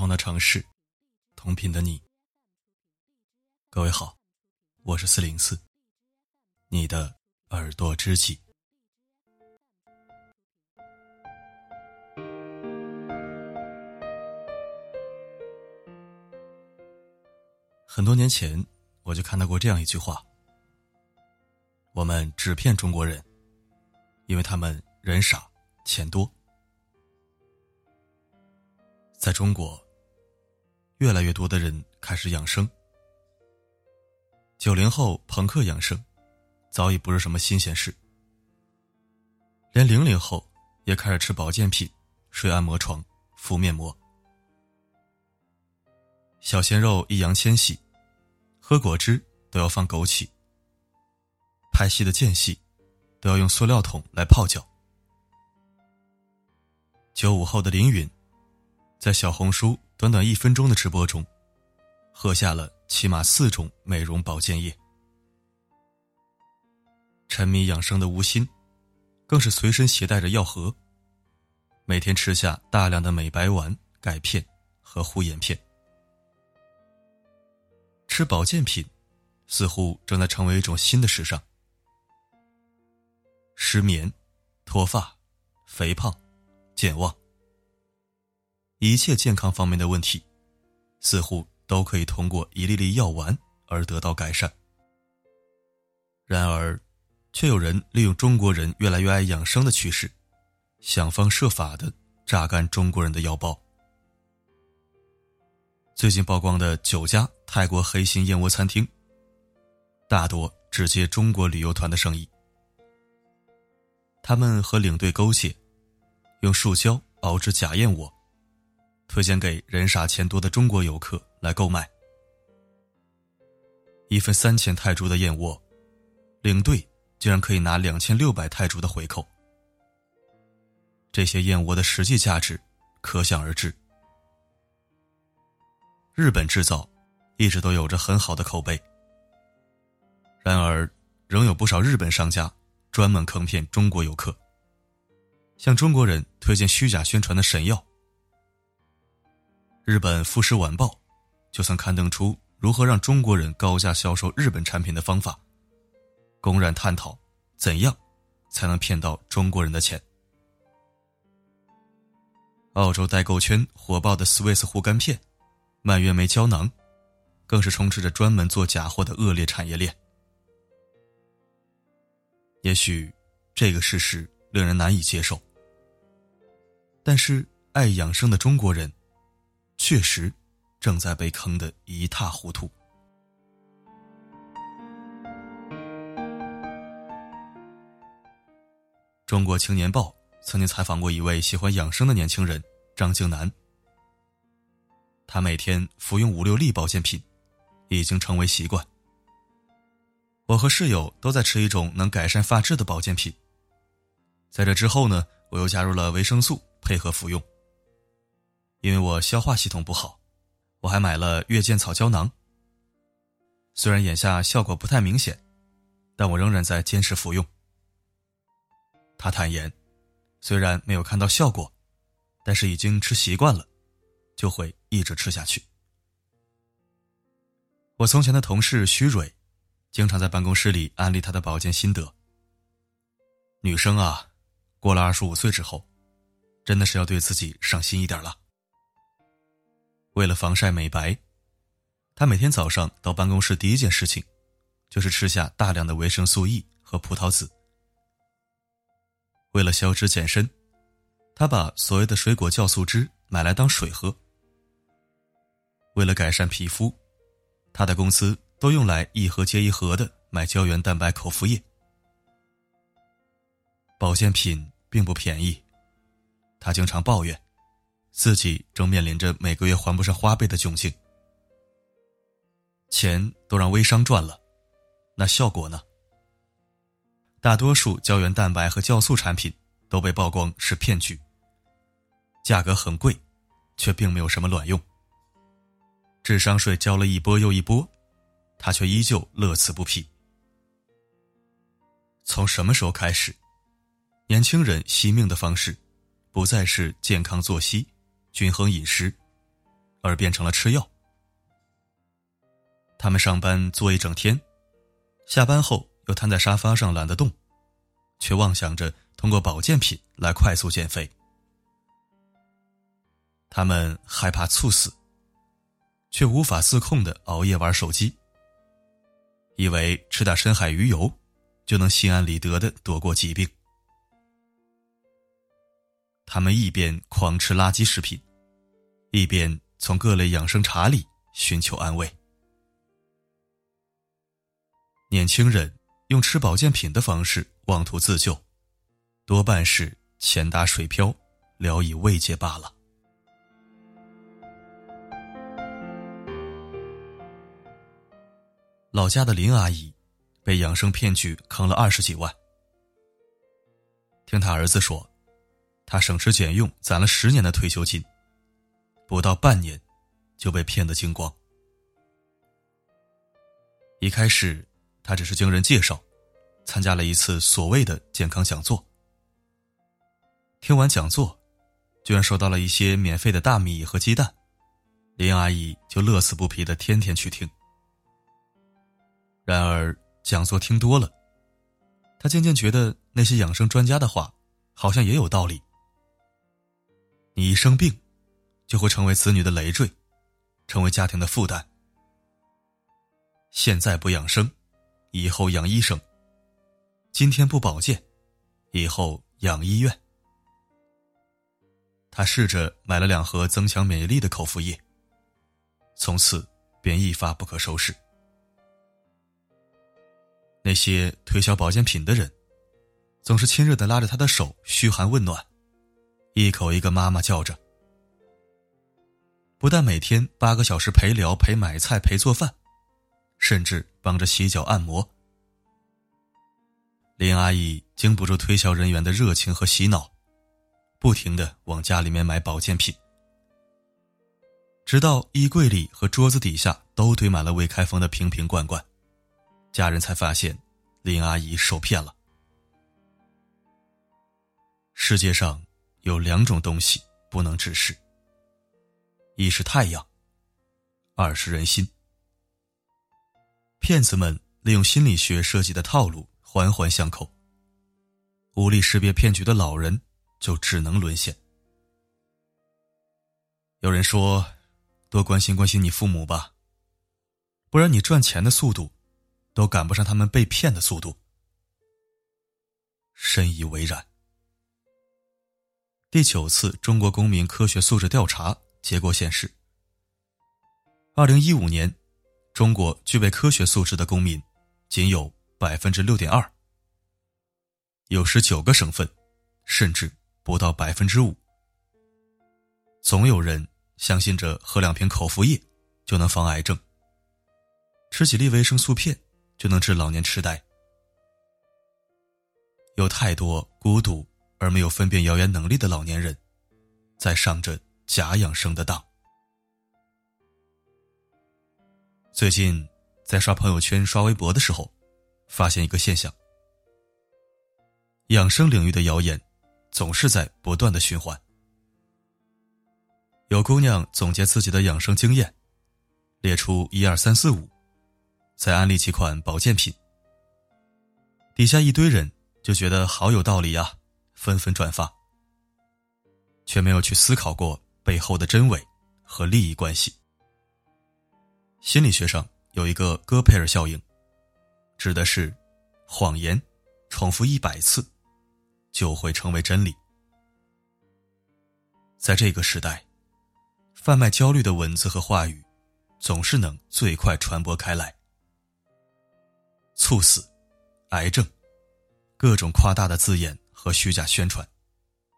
同的城市，同频的你。各位好，我是四零四，你的耳朵知己。很多年前，我就看到过这样一句话：我们只骗中国人，因为他们人傻钱多。在中国，越来越多的人开始养生。九零后朋克养生，早已不是什么新鲜事。连零零后也开始吃保健品、睡按摩床、敷面膜。小鲜肉易烊千玺，喝果汁都要放枸杞。拍戏的间隙，都要用塑料桶来泡脚。九五后的林允。在小红书短短一分钟的直播中，喝下了起码四种美容保健液。沉迷养生的吴昕，更是随身携带着药盒，每天吃下大量的美白丸、钙片和护眼片。吃保健品，似乎正在成为一种新的时尚。失眠、脱发、肥胖、健忘。一切健康方面的问题，似乎都可以通过一粒粒药丸而得到改善。然而，却有人利用中国人越来越爱养生的趋势，想方设法的榨干中国人的腰包。最近曝光的九家泰国黑心燕窝餐厅，大多只接中国旅游团的生意。他们和领队勾结，用树胶熬制假燕窝。推荐给人傻钱多的中国游客来购买，一份三千泰铢的燕窝，领队竟然可以拿两千六百泰铢的回扣。这些燕窝的实际价值可想而知。日本制造一直都有着很好的口碑，然而仍有不少日本商家专门坑骗中国游客，向中国人推荐虚假宣传的神药。日本富士晚报就曾刊登出如何让中国人高价销售日本产品的方法，公然探讨怎样才能骗到中国人的钱。澳洲代购圈火爆的 Swiss 护肝片、蔓越莓胶囊，更是充斥着专门做假货的恶劣产业链。也许这个事实令人难以接受，但是爱养生的中国人。确实，正在被坑得一塌糊涂。中国青年报曾经采访过一位喜欢养生的年轻人张静南，他每天服用五六粒保健品，已经成为习惯。我和室友都在吃一种能改善发质的保健品，在这之后呢，我又加入了维生素，配合服用。因为我消化系统不好，我还买了月见草胶囊。虽然眼下效果不太明显，但我仍然在坚持服用。他坦言，虽然没有看到效果，但是已经吃习惯了，就会一直吃下去。我从前的同事徐蕊，经常在办公室里安利他的保健心得。女生啊，过了二十五岁之后，真的是要对自己上心一点了。为了防晒美白，他每天早上到办公室第一件事情，就是吃下大量的维生素 E 和葡萄籽。为了消脂健身，他把所谓的水果酵素汁买来当水喝。为了改善皮肤，他的公司都用来一盒接一盒的买胶原蛋白口服液。保健品并不便宜，他经常抱怨。自己正面临着每个月还不上花呗的窘境，钱都让微商赚了，那效果呢？大多数胶原蛋白和酵素产品都被曝光是骗局，价格很贵，却并没有什么卵用。智商税交了一波又一波，他却依旧乐此不疲。从什么时候开始，年轻人惜命的方式，不再是健康作息？均衡饮食，而变成了吃药。他们上班坐一整天，下班后又瘫在沙发上懒得动，却妄想着通过保健品来快速减肥。他们害怕猝死，却无法自控的熬夜玩手机，以为吃点深海鱼油就能心安理得的躲过疾病。他们一边狂吃垃圾食品，一边从各类养生茶里寻求安慰。年轻人用吃保健品的方式妄图自救，多半是钱打水漂，聊以慰藉罢了。老家的林阿姨被养生骗局坑了二十几万，听他儿子说，他省吃俭用攒了十年的退休金，不到半年就被骗得精光。一开始。他只是经人介绍，参加了一次所谓的健康讲座。听完讲座，居然收到了一些免费的大米和鸡蛋，林阿姨就乐此不疲的天天去听。然而讲座听多了，他渐渐觉得那些养生专家的话，好像也有道理。你一生病，就会成为子女的累赘，成为家庭的负担。现在不养生。以后养医生。今天不保健，以后养医院。他试着买了两盒增强免疫力的口服液，从此便一发不可收拾。那些推销保健品的人，总是亲热的拉着他的手嘘寒问暖，一口一个妈妈叫着。不但每天八个小时陪聊、陪买菜、陪做饭。甚至帮着洗脚按摩。林阿姨经不住推销人员的热情和洗脑，不停的往家里面买保健品，直到衣柜里和桌子底下都堆满了未开封的瓶瓶罐罐，家人才发现林阿姨受骗了。世界上有两种东西不能直视，一是太阳，二是人心。骗子们利用心理学设计的套路环环相扣，无力识别骗局的老人就只能沦陷。有人说：“多关心关心你父母吧，不然你赚钱的速度都赶不上他们被骗的速度。”深以为然。第九次中国公民科学素质调查结果显示，二零一五年。中国具备科学素质的公民，仅有百分之六点二，有十九个省份，甚至不到百分之五。总有人相信着喝两瓶口服液就能防癌症，吃几粒维生素片就能治老年痴呆。有太多孤独而没有分辨谣言能力的老年人，在上着假养生的当。最近，在刷朋友圈、刷微博的时候，发现一个现象：养生领域的谣言总是在不断的循环。有姑娘总结自己的养生经验，列出一二三四五，再安利几款保健品。底下一堆人就觉得好有道理呀，纷纷转发，却没有去思考过背后的真伪和利益关系。心理学上有一个戈培尔效应，指的是谎言重复一百次就会成为真理。在这个时代，贩卖焦虑的文字和话语总是能最快传播开来。猝死、癌症，各种夸大的字眼和虚假宣传，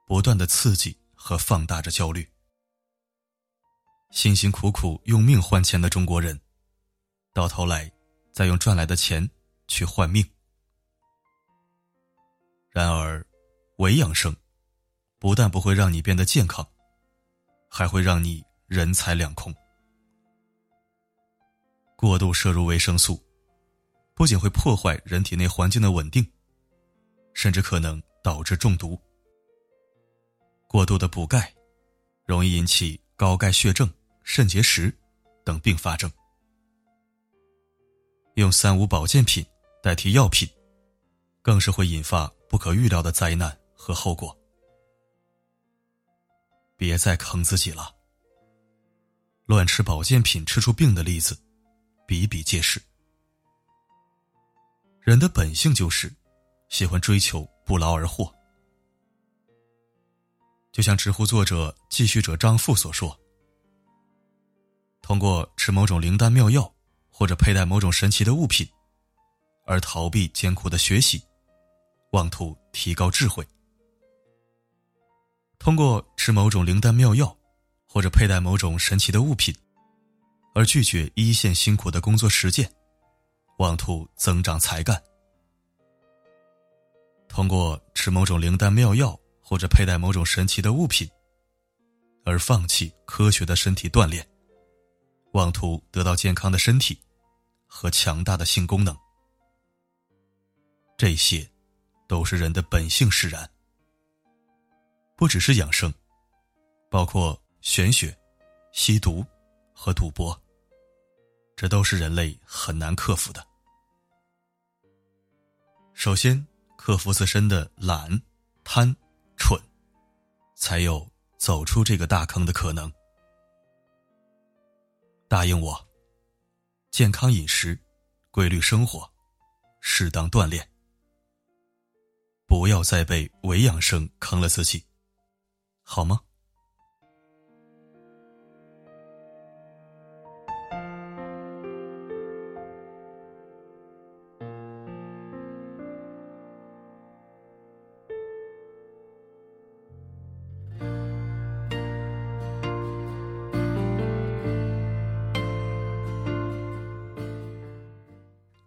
不断的刺激和放大着焦虑。辛辛苦苦用命换钱的中国人，到头来再用赚来的钱去换命。然而，伪养生不但不会让你变得健康，还会让你人财两空。过度摄入维生素，不仅会破坏人体内环境的稳定，甚至可能导致中毒。过度的补钙，容易引起高钙血症。肾结石等并发症。用三无保健品代替药品，更是会引发不可预料的灾难和后果。别再坑自己了。乱吃保健品吃出病的例子比比皆是。人的本性就是喜欢追求不劳而获。就像知乎作者继续者张富所说：“通过吃某种灵丹妙药。”或者佩戴某种神奇的物品，而逃避艰苦的学习，妄图提高智慧；通过吃某种灵丹妙药，或者佩戴某种神奇的物品，而拒绝一线辛苦的工作实践，妄图增长才干；通过吃某种灵丹妙药，或者佩戴某种神奇的物品，而放弃科学的身体锻炼。妄图得到健康的身体和强大的性功能，这些都是人的本性使然。不只是养生，包括玄学、吸毒和赌博，这都是人类很难克服的。首先，克服自身的懒、贪、蠢，才有走出这个大坑的可能。答应我，健康饮食，规律生活，适当锻炼，不要再被伪养生坑了自己，好吗？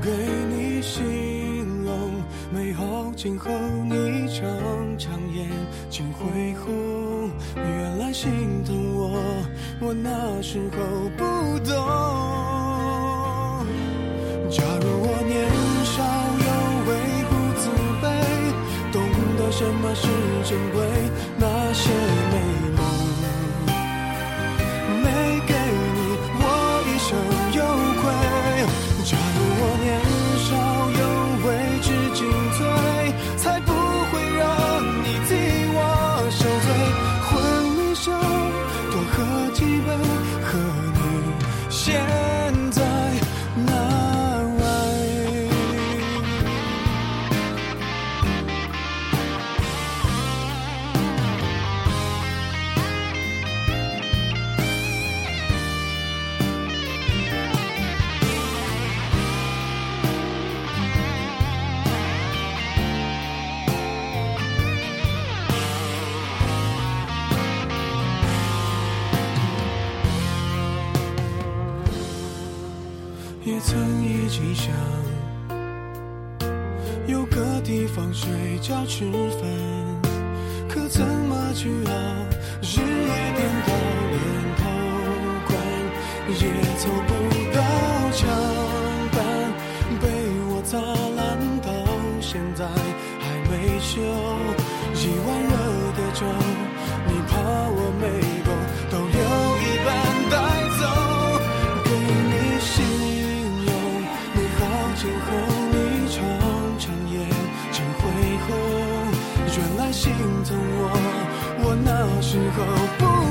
给你形容美好今后，你常常眼睛会红，原来心疼我，我那时候不懂。假如我年少有为不自卑，懂得什么是珍贵，那些曾一起想有个地方睡觉吃饭，可怎么去熬？日夜颠倒，连头光也凑不时候不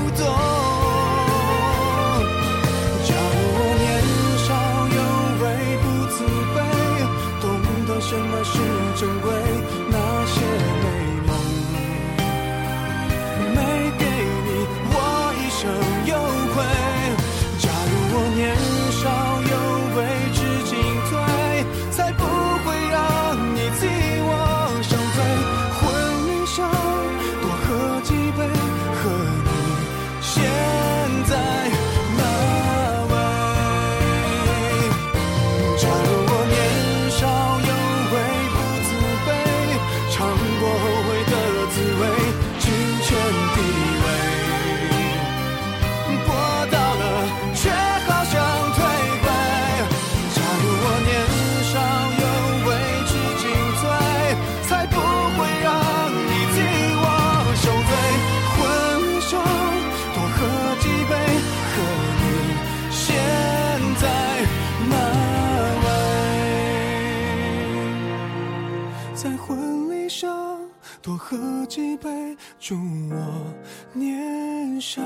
几杯，祝我年少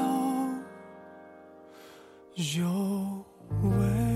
有为。